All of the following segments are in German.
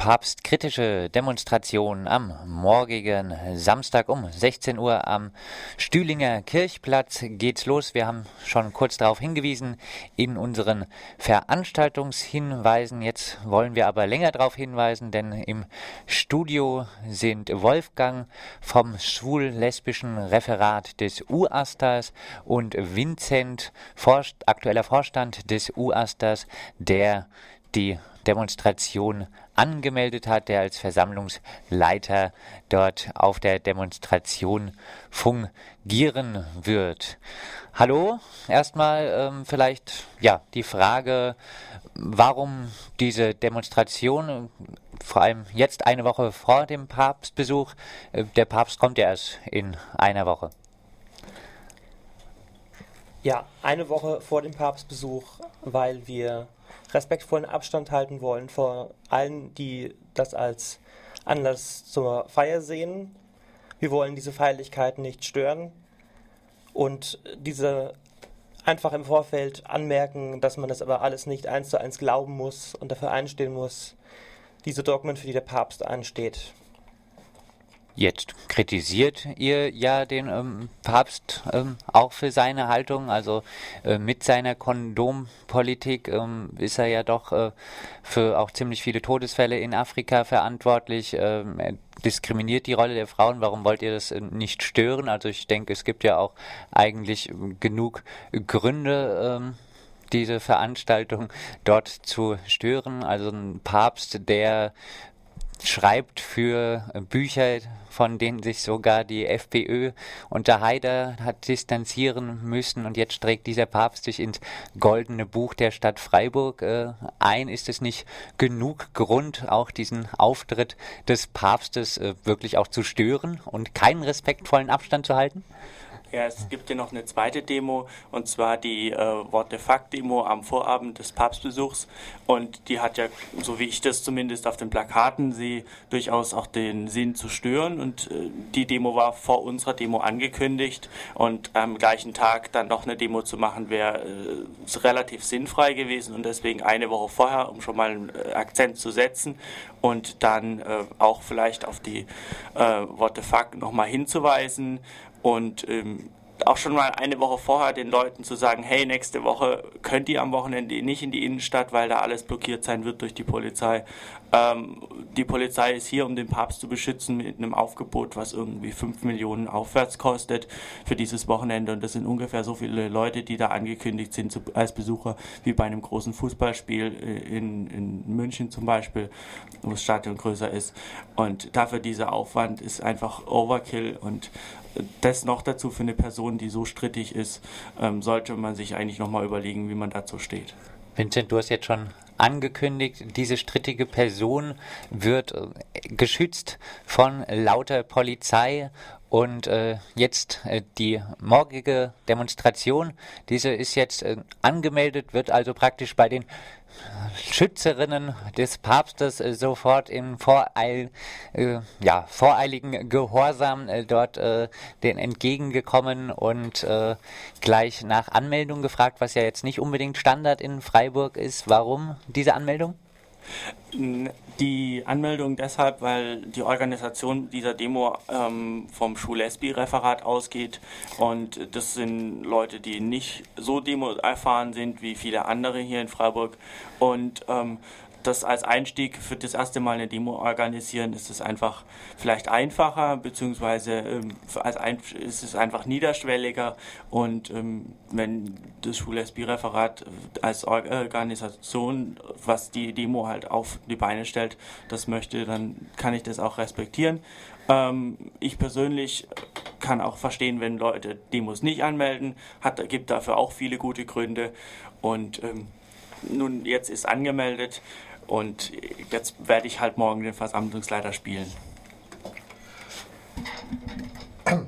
papstkritische Demonstration am morgigen Samstag um 16 Uhr am Stühlinger Kirchplatz geht's los. Wir haben schon kurz darauf hingewiesen in unseren Veranstaltungshinweisen. Jetzt wollen wir aber länger darauf hinweisen, denn im Studio sind Wolfgang vom schwul-lesbischen Referat des UASTAS und Vincent, aktueller Vorstand des UASTAS, der die Demonstration angemeldet hat, der als Versammlungsleiter dort auf der Demonstration fungieren wird. Hallo, erstmal ähm, vielleicht ja die Frage, warum diese Demonstration, vor allem jetzt eine Woche vor dem Papstbesuch. Äh, der Papst kommt ja erst in einer Woche. Ja, eine Woche vor dem Papstbesuch, weil wir respektvollen Abstand halten wollen vor allen, die das als Anlass zur Feier sehen. Wir wollen diese Feierlichkeiten nicht stören und diese einfach im Vorfeld anmerken, dass man das aber alles nicht eins zu eins glauben muss und dafür einstehen muss, diese Dogmen, für die der Papst ansteht. Jetzt kritisiert ihr ja den ähm, Papst ähm, auch für seine Haltung, also äh, mit seiner Kondompolitik ähm, ist er ja doch äh, für auch ziemlich viele Todesfälle in Afrika verantwortlich. Ähm, er diskriminiert die Rolle der Frauen. Warum wollt ihr das äh, nicht stören? Also ich denke, es gibt ja auch eigentlich genug Gründe ähm, diese Veranstaltung dort zu stören. Also ein Papst, der schreibt für Bücher, von denen sich sogar die FPÖ unter Haider hat distanzieren müssen. Und jetzt trägt dieser Papst sich ins goldene Buch der Stadt Freiburg äh, ein. Ist es nicht genug Grund, auch diesen Auftritt des Papstes äh, wirklich auch zu stören und keinen respektvollen Abstand zu halten? Ja, es gibt ja noch eine zweite Demo und zwar die äh, What the Fuck-Demo am Vorabend des Papstbesuchs. Und die hat ja, so wie ich das zumindest auf den Plakaten sehe, durchaus auch den Sinn zu stören. Und äh, die Demo war vor unserer Demo angekündigt und am gleichen Tag dann noch eine Demo zu machen, wäre äh, relativ sinnfrei gewesen und deswegen eine Woche vorher, um schon mal einen äh, Akzent zu setzen und dann äh, auch vielleicht auf die äh, What the Fuck nochmal hinzuweisen und ähm, auch schon mal eine Woche vorher den Leuten zu sagen, hey, nächste Woche könnt ihr am Wochenende nicht in die Innenstadt, weil da alles blockiert sein wird durch die Polizei. Ähm, die Polizei ist hier, um den Papst zu beschützen mit einem Aufgebot, was irgendwie 5 Millionen aufwärts kostet für dieses Wochenende. Und das sind ungefähr so viele Leute, die da angekündigt sind zu, als Besucher, wie bei einem großen Fußballspiel äh, in, in München zum Beispiel, wo das Stadion größer ist. Und dafür dieser Aufwand ist einfach Overkill und das noch dazu für eine Person, die so strittig ist, ähm, sollte man sich eigentlich nochmal überlegen, wie man dazu steht. Vincent, du hast jetzt schon angekündigt, diese strittige Person wird äh, geschützt von lauter Polizei und äh, jetzt äh, die morgige Demonstration, diese ist jetzt äh, angemeldet, wird also praktisch bei den Schützerinnen des Papstes äh, sofort in Voreil, äh, ja, voreiligen Gehorsam äh, dort den entgegengekommen und gleich nach Anmeldung gefragt, was ja jetzt nicht unbedingt Standard in Freiburg ist. Warum diese Anmeldung? Die Anmeldung deshalb, weil die Organisation dieser Demo ähm, vom Schul-Lesbi-Referat ausgeht. Und das sind Leute, die nicht so Demo erfahren sind wie viele andere hier in Freiburg. Und ähm, das als Einstieg für das erste Mal eine Demo organisieren, ist es einfach vielleicht einfacher, beziehungsweise ähm, als ein, ist es einfach niederschwelliger. Und ähm, wenn das Schul-SB-Referat als Organisation, was die Demo halt auf die Beine stellt, das möchte, dann kann ich das auch respektieren. Ähm, ich persönlich kann auch verstehen, wenn Leute Demos nicht anmelden, hat, gibt dafür auch viele gute Gründe. Und ähm, nun jetzt ist angemeldet und jetzt werde ich halt morgen den Versammlungsleiter spielen.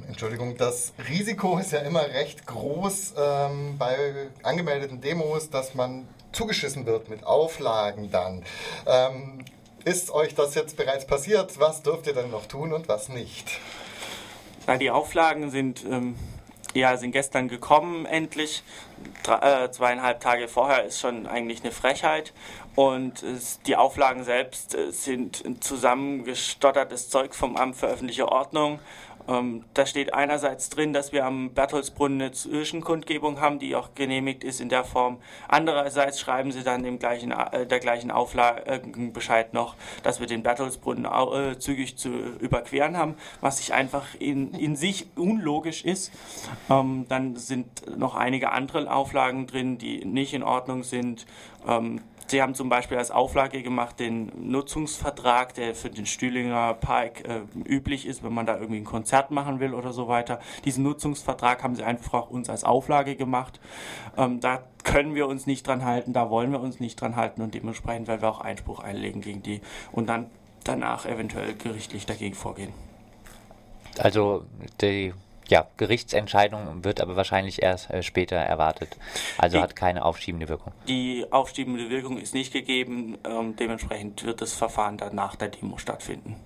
Entschuldigung, das Risiko ist ja immer recht groß ähm, bei angemeldeten Demos, dass man zugeschissen wird mit Auflagen dann. Ähm, ist euch das jetzt bereits passiert? Was dürft ihr dann noch tun und was nicht? Na, die Auflagen sind ähm, ja, sind gestern gekommen, endlich. Drei, äh, zweieinhalb Tage vorher ist schon eigentlich eine Frechheit. Und die Auflagen selbst äh, sind zusammengestottertes Zeug vom Amt für öffentliche Ordnung ähm, da steht einerseits drin, dass wir am Bertholdsbrunnen eine Zwischenkundgebung haben, die auch genehmigt ist in der Form. Andererseits schreiben sie dann im gleichen, äh, der gleichen Auflage äh, Bescheid noch, dass wir den Bertholdsbrunnen äh, zügig zu überqueren haben, was sich einfach in, in sich unlogisch ist. Ähm, dann sind noch einige andere Auflagen drin, die nicht in Ordnung sind. Sie haben zum Beispiel als Auflage gemacht den Nutzungsvertrag, der für den Stühlinger Park äh, üblich ist, wenn man da irgendwie ein Konzert machen will oder so weiter. Diesen Nutzungsvertrag haben Sie einfach uns als Auflage gemacht. Ähm, da können wir uns nicht dran halten, da wollen wir uns nicht dran halten und dementsprechend werden wir auch Einspruch einlegen gegen die und dann danach eventuell gerichtlich dagegen vorgehen. Also die ja, Gerichtsentscheidung wird aber wahrscheinlich erst äh, später erwartet. Also die, hat keine aufschiebende Wirkung. Die aufschiebende Wirkung ist nicht gegeben. Ähm, dementsprechend wird das Verfahren dann nach der Demo stattfinden.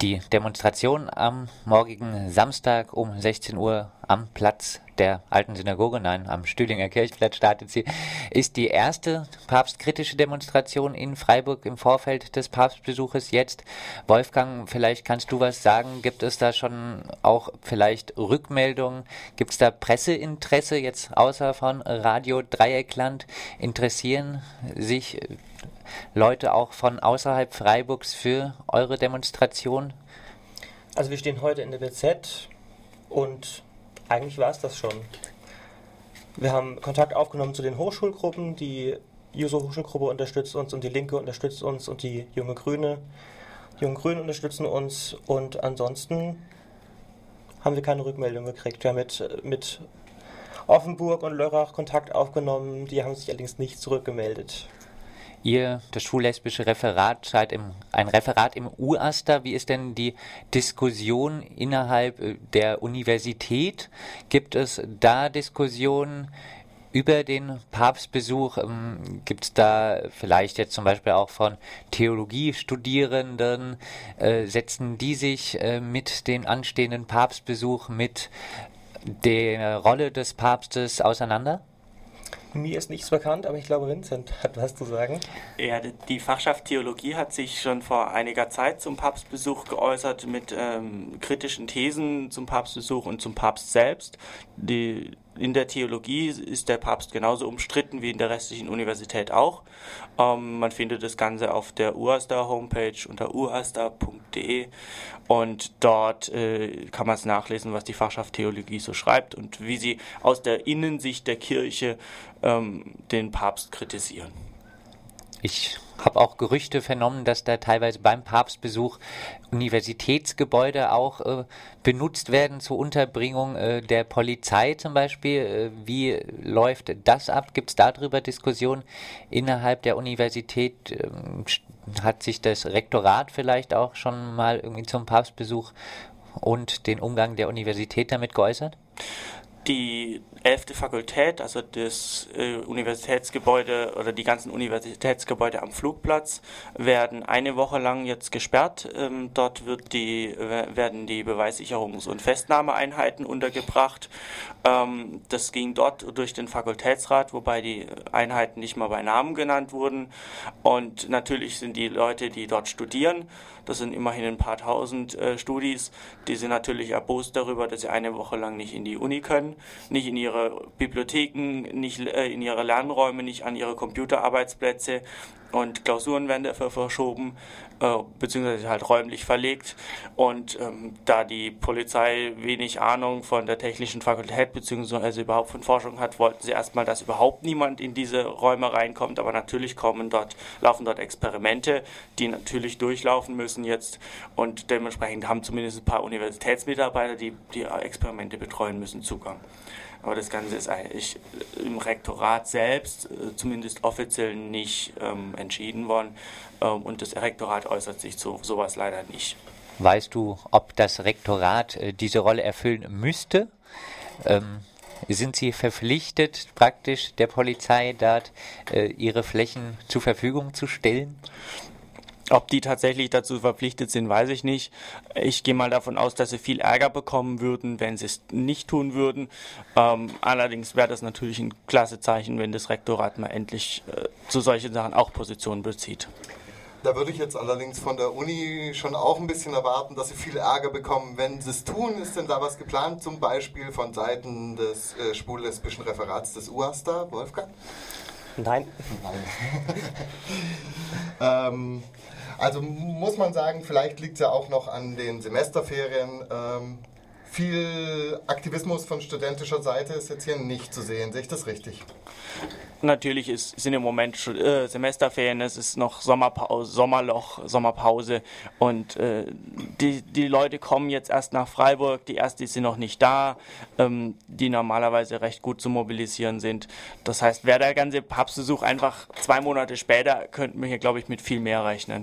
Die Demonstration am morgigen Samstag um 16 Uhr am Platz der alten Synagoge, nein, am Stühlinger Kirchplatz startet sie, ist die erste papstkritische Demonstration in Freiburg im Vorfeld des Papstbesuches jetzt. Wolfgang, vielleicht kannst du was sagen. Gibt es da schon auch vielleicht Rückmeldungen? Gibt es da Presseinteresse jetzt außer von Radio Dreieckland? Interessieren sich Leute auch von außerhalb Freiburgs für eure Demonstration? Also wir stehen heute in der BZ und eigentlich war es das schon. Wir haben Kontakt aufgenommen zu den Hochschulgruppen, die Juso Hochschulgruppe unterstützt uns und die Linke unterstützt uns und die Junge Grüne. Die Jungen Grünen unterstützen uns und ansonsten haben wir keine Rückmeldung gekriegt. Wir haben mit, mit Offenburg und Lörrach Kontakt aufgenommen, die haben sich allerdings nicht zurückgemeldet. Ihr, das schullesbische Referat, seid im, ein Referat im UASTA. Wie ist denn die Diskussion innerhalb äh, der Universität? Gibt es da Diskussionen über den Papstbesuch? Ähm, Gibt es da vielleicht jetzt zum Beispiel auch von Theologiestudierenden? Äh, setzen die sich äh, mit dem anstehenden Papstbesuch, mit der Rolle des Papstes auseinander? Mir ist nichts bekannt, aber ich glaube, Vincent hat was zu sagen. Ja, die Fachschaft Theologie hat sich schon vor einiger Zeit zum Papstbesuch geäußert mit ähm, kritischen Thesen zum Papstbesuch und zum Papst selbst. Die in der Theologie ist der Papst genauso umstritten wie in der restlichen Universität auch. Ähm, man findet das Ganze auf der UASTA Homepage unter uasta.de und dort äh, kann man es nachlesen, was die Fachschaft Theologie so schreibt und wie sie aus der Innensicht der Kirche ähm, den Papst kritisieren. Ich habe auch Gerüchte vernommen, dass da teilweise beim Papstbesuch Universitätsgebäude auch äh, benutzt werden zur Unterbringung äh, der Polizei zum Beispiel. Äh, wie läuft das ab? Gibt es darüber Diskussionen innerhalb der Universität? Ähm, hat sich das Rektorat vielleicht auch schon mal irgendwie zum Papstbesuch und den Umgang der Universität damit geäußert? Die elfte Fakultät, also das äh, Universitätsgebäude oder die ganzen Universitätsgebäude am Flugplatz, werden eine Woche lang jetzt gesperrt. Ähm, dort wird die, werden die Beweissicherungs- und Festnahmeeinheiten untergebracht. Ähm, das ging dort durch den Fakultätsrat, wobei die Einheiten nicht mal bei Namen genannt wurden. Und natürlich sind die Leute, die dort studieren, das sind immerhin ein paar tausend äh, Studis, die sind natürlich erbost darüber, dass sie eine Woche lang nicht in die Uni können, nicht in ihre Bibliotheken, nicht äh, in ihre Lernräume, nicht an ihre Computerarbeitsplätze und Klausuren werden dafür verschoben, äh, beziehungsweise halt räumlich verlegt. Und ähm, da die Polizei wenig Ahnung von der technischen Fakultät, beziehungsweise überhaupt von Forschung hat, wollten sie erstmal, dass überhaupt niemand in diese Räume reinkommt. Aber natürlich kommen dort, laufen dort Experimente, die natürlich durchlaufen müssen jetzt. Und dementsprechend haben zumindest ein paar Universitätsmitarbeiter, die die Experimente betreuen müssen, Zugang. Aber das Ganze ist eigentlich im Rektorat selbst äh, zumindest offiziell nicht ähm, entschieden worden. Ähm, und das Rektorat äußert sich zu sowas leider nicht. Weißt du, ob das Rektorat äh, diese Rolle erfüllen müsste? Ähm, sind sie verpflichtet, praktisch der Polizei dort äh, ihre Flächen zur Verfügung zu stellen? Ob die tatsächlich dazu verpflichtet sind, weiß ich nicht. Ich gehe mal davon aus, dass sie viel Ärger bekommen würden, wenn sie es nicht tun würden. Ähm, allerdings wäre das natürlich ein klasse Zeichen, wenn das Rektorat mal endlich äh, zu solchen Sachen auch Positionen bezieht. Da würde ich jetzt allerdings von der Uni schon auch ein bisschen erwarten, dass sie viel Ärger bekommen, wenn sie es tun. Ist denn da was geplant, zum Beispiel von Seiten des äh, schwul-lesbischen Referats des UASTA, Wolfgang? Nein. Nein. ähm, also muss man sagen, vielleicht liegt es ja auch noch an den Semesterferien. Ähm, viel Aktivismus von studentischer Seite ist jetzt hier nicht zu sehen. Sehe ich das richtig? Natürlich ist, sind im Moment äh, Semesterferien, es ist noch Sommerpause, Sommerloch, Sommerpause und äh, die, die Leute kommen jetzt erst nach Freiburg, die ersten sind noch nicht da, ähm, die normalerweise recht gut zu mobilisieren sind. Das heißt, wäre der ganze Papstbesuch einfach zwei Monate später, könnten wir hier, glaube ich, mit viel mehr rechnen.